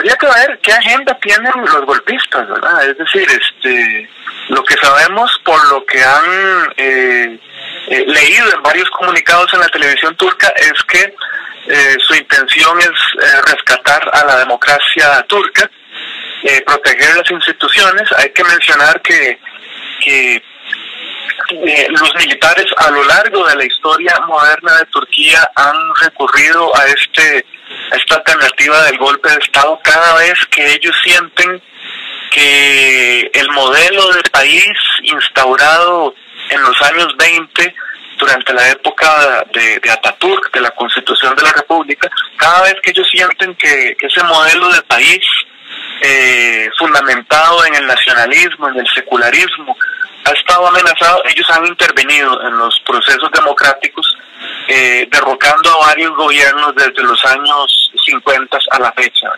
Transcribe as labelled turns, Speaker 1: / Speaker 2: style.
Speaker 1: habría que ver qué agenda tienen los golpistas, ¿verdad? Es decir, este, lo que sabemos por lo que han eh, eh, leído en varios comunicados en la televisión turca es que eh, su intención es rescatar a la democracia turca, proteger las instituciones. Hay que mencionar que, que los militares a lo largo de la historia moderna de Turquía han recurrido a este a esta del golpe de Estado cada vez que ellos sienten que el modelo de país instaurado en los años 20 durante la época de, de, de la Constitución de la República, cada vez que ellos sienten que, ese modelo de país eh, fundamentado en el nacionalismo, en el secularismo, ha estado amenazado, ellos han intervenido en los procesos democráticos, eh, derrocando a varios gobiernos desde los años 50 a la fecha.